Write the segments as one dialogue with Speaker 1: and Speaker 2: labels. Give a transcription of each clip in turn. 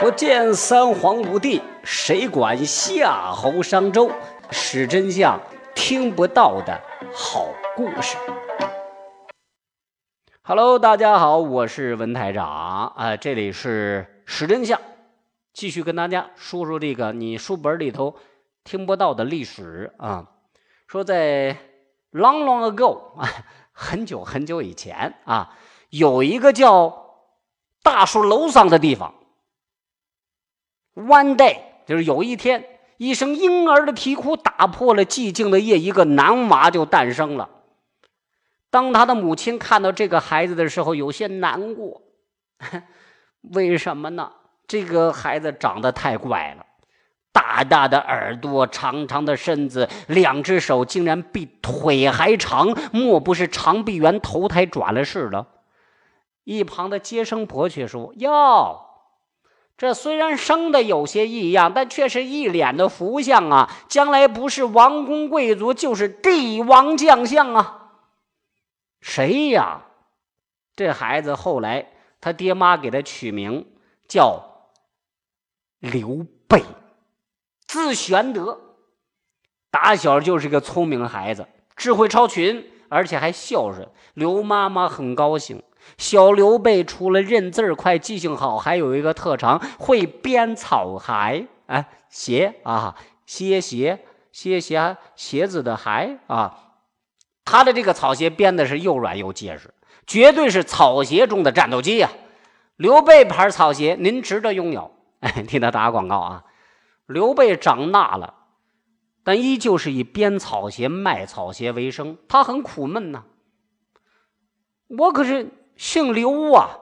Speaker 1: 不见三皇五帝，谁管夏侯商周？史真相听不到的好故事。Hello，大家好，我是文台长啊，这里是史真相，继续跟大家说说这个你书本里头听不到的历史啊。说在 long long ago 啊，很久很久以前啊，有一个叫大树楼桑的地方。One day，就是有一天，一声婴儿的啼哭打破了寂静的夜，一个男娃就诞生了。当他的母亲看到这个孩子的时候，有些难过。为什么呢？这个孩子长得太怪了，大大的耳朵，长长的身子，两只手竟然比腿还长，莫不是长臂猿投胎转了世了？一旁的接生婆却说：“哟。”这虽然生的有些异样，但却是一脸的福相啊！将来不是王公贵族，就是帝王将相啊！谁呀？这孩子后来他爹妈给他取名叫刘备，字玄德，打小就是个聪明孩子，智慧超群，而且还孝顺。刘妈妈很高兴。小刘备除了认字快、记性好，还有一个特长，会编草鞋。哎，鞋啊，鞋鞋鞋鞋鞋子的鞋啊。他的这个草鞋编的是又软又结实，绝对是草鞋中的战斗机呀！刘备牌草鞋，您值得拥有。哎，替他打个广告啊！刘备长大了，但依旧是以编草鞋、卖草鞋为生，他很苦闷呐。我可是。姓刘啊，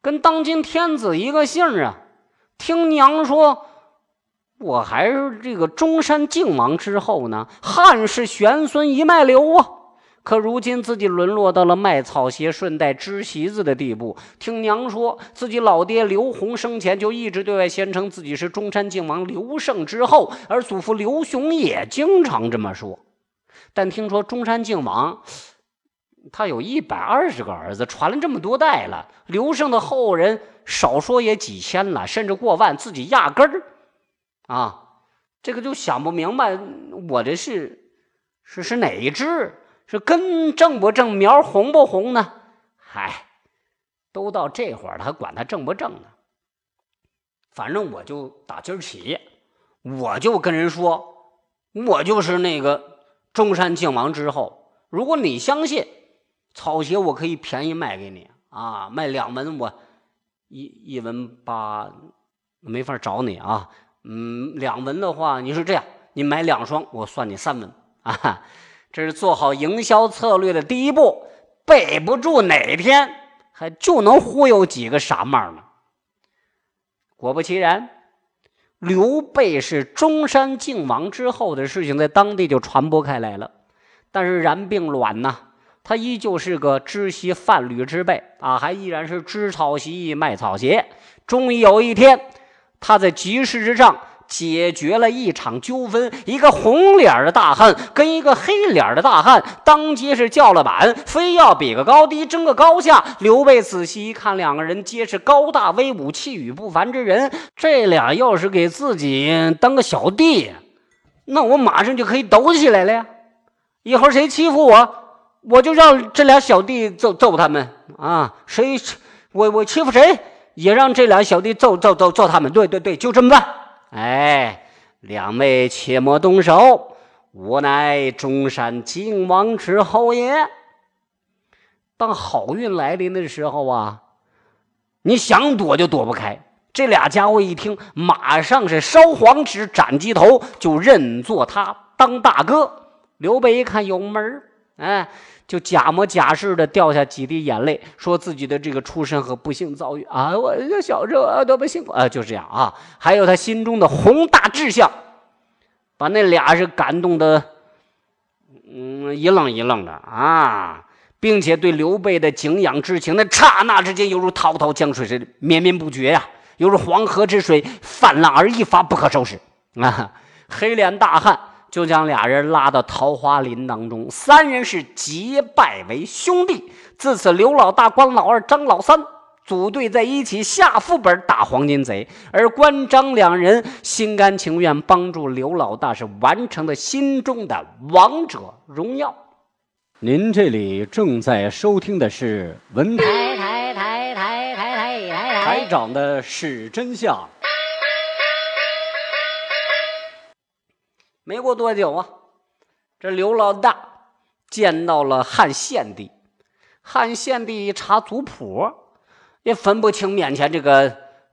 Speaker 1: 跟当今天子一个姓啊。听娘说，我还是这个中山靖王之后呢，汉室玄孙一脉流啊。可如今自己沦落到了卖草鞋、顺带织席子的地步。听娘说自己老爹刘宏生前就一直对外宣称自己是中山靖王刘胜之后，而祖父刘雄也经常这么说。但听说中山靖王。他有一百二十个儿子，传了这么多代了。刘胜的后人少说也几千了，甚至过万，自己压根儿啊，这个就想不明白，我这是是是哪一支？是根正不正，苗红不红呢？嗨，都到这会儿了，还管他正不正呢？反正我就打今儿起，我就跟人说，我就是那个中山靖王之后。如果你相信。草鞋我可以便宜卖给你啊，卖两文我一一文八，没法找你啊。嗯，两文的话，你是这样，你买两双，我算你三文啊。这是做好营销策略的第一步，备不住哪天还就能忽悠几个傻帽呢。果不其然，刘备是中山靖王之后的事情，在当地就传播开来了。但是然并卵呐。他依旧是个织席贩履之辈啊，还依然是织草席卖草鞋。终于有一天，他在集市之上解决了一场纠纷。一个红脸的大汉跟一个黑脸的大汉当街是叫了板，非要比个高低，争个高下。刘备仔细一看，两个人皆是高大威武、气宇不凡之人。这俩要是给自己当个小弟，那我马上就可以抖起来了呀！一会儿谁欺负我？我就让这俩小弟揍揍他们啊！谁我我欺负谁，也让这俩小弟揍揍揍揍他们。对对对，就这么办。哎，两位切莫动手，我乃中山靖王之后也。当好运来临的时候啊，你想躲就躲不开。这俩家伙一听，马上是烧黄纸斩鸡头，就认作他当大哥。刘备一看有门儿。哎，就假模假式的掉下几滴眼泪，说自己的这个出身和不幸遭遇啊！我小时候多么辛苦啊！就这样啊，还有他心中的宏大志向，把那俩是感动的，嗯，一愣一愣的啊，并且对刘备的敬仰之情，那刹那之间犹如滔滔江水似的绵绵不绝呀，犹如黄河之水泛滥而一发不可收拾啊！黑脸大汉。就将俩人拉到桃花林当中，三人是结拜为兄弟。自此，刘老大、关老二、张老三组队在一起下副本打黄金贼，而关张两人心甘情愿帮助刘老大，是完成了心中的王者荣耀。您这里正在收听的是文台台台台台台台长的是真相。没过多久啊，这刘老大见到了汉献帝，汉献帝一查族谱。也分不清面前这个，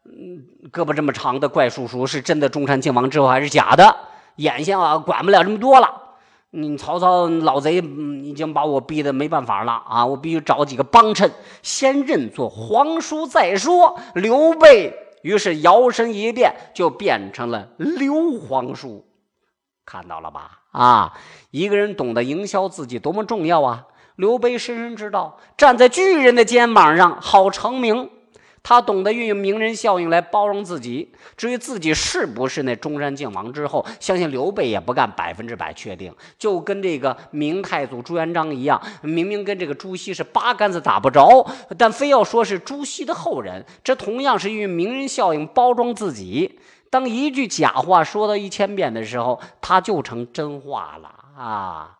Speaker 1: 嗯，胳膊这么长的怪叔叔是真的中山靖王之后还是假的。眼下啊，管不了这么多了。你曹操老贼已经把我逼得没办法了啊！我必须找几个帮衬，先认作皇叔再说。刘备于是摇身一变，就变成了刘皇叔。看到了吧？啊，一个人懂得营销自己多么重要啊！刘备深深知道，站在巨人的肩膀上好成名。他懂得运用名人效应来包容自己。至于自己是不是那中山靖王之后，相信刘备也不敢百分之百确定。就跟这个明太祖朱元璋一样，明明跟这个朱熹是八竿子打不着，但非要说是朱熹的后人。这同样是运用名人效应包装自己。当一句假话说到一千遍的时候，他就成真话了啊！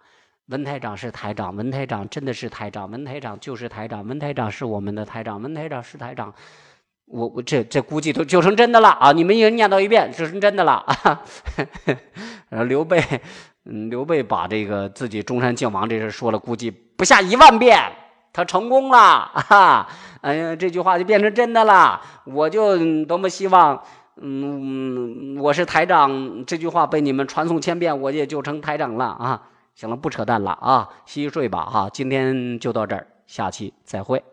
Speaker 1: 文台长是台长，文台长真的是台长，文台长就是台长，文台长是我们的台长，文台长是台长。我我这这估计都就成真的了啊！你们一人念叨一遍，就成真的了啊！刘备，嗯，刘备把这个自己中山靖王这事说了，估计不下一万遍，他成功了啊！哎呀，这句话就变成真的了。我就多么希望，嗯，我是台长，这句话被你们传颂千遍，我也就成台长了啊！行了，不扯淡了啊，洗洗睡吧啊，今天就到这儿，下期再会。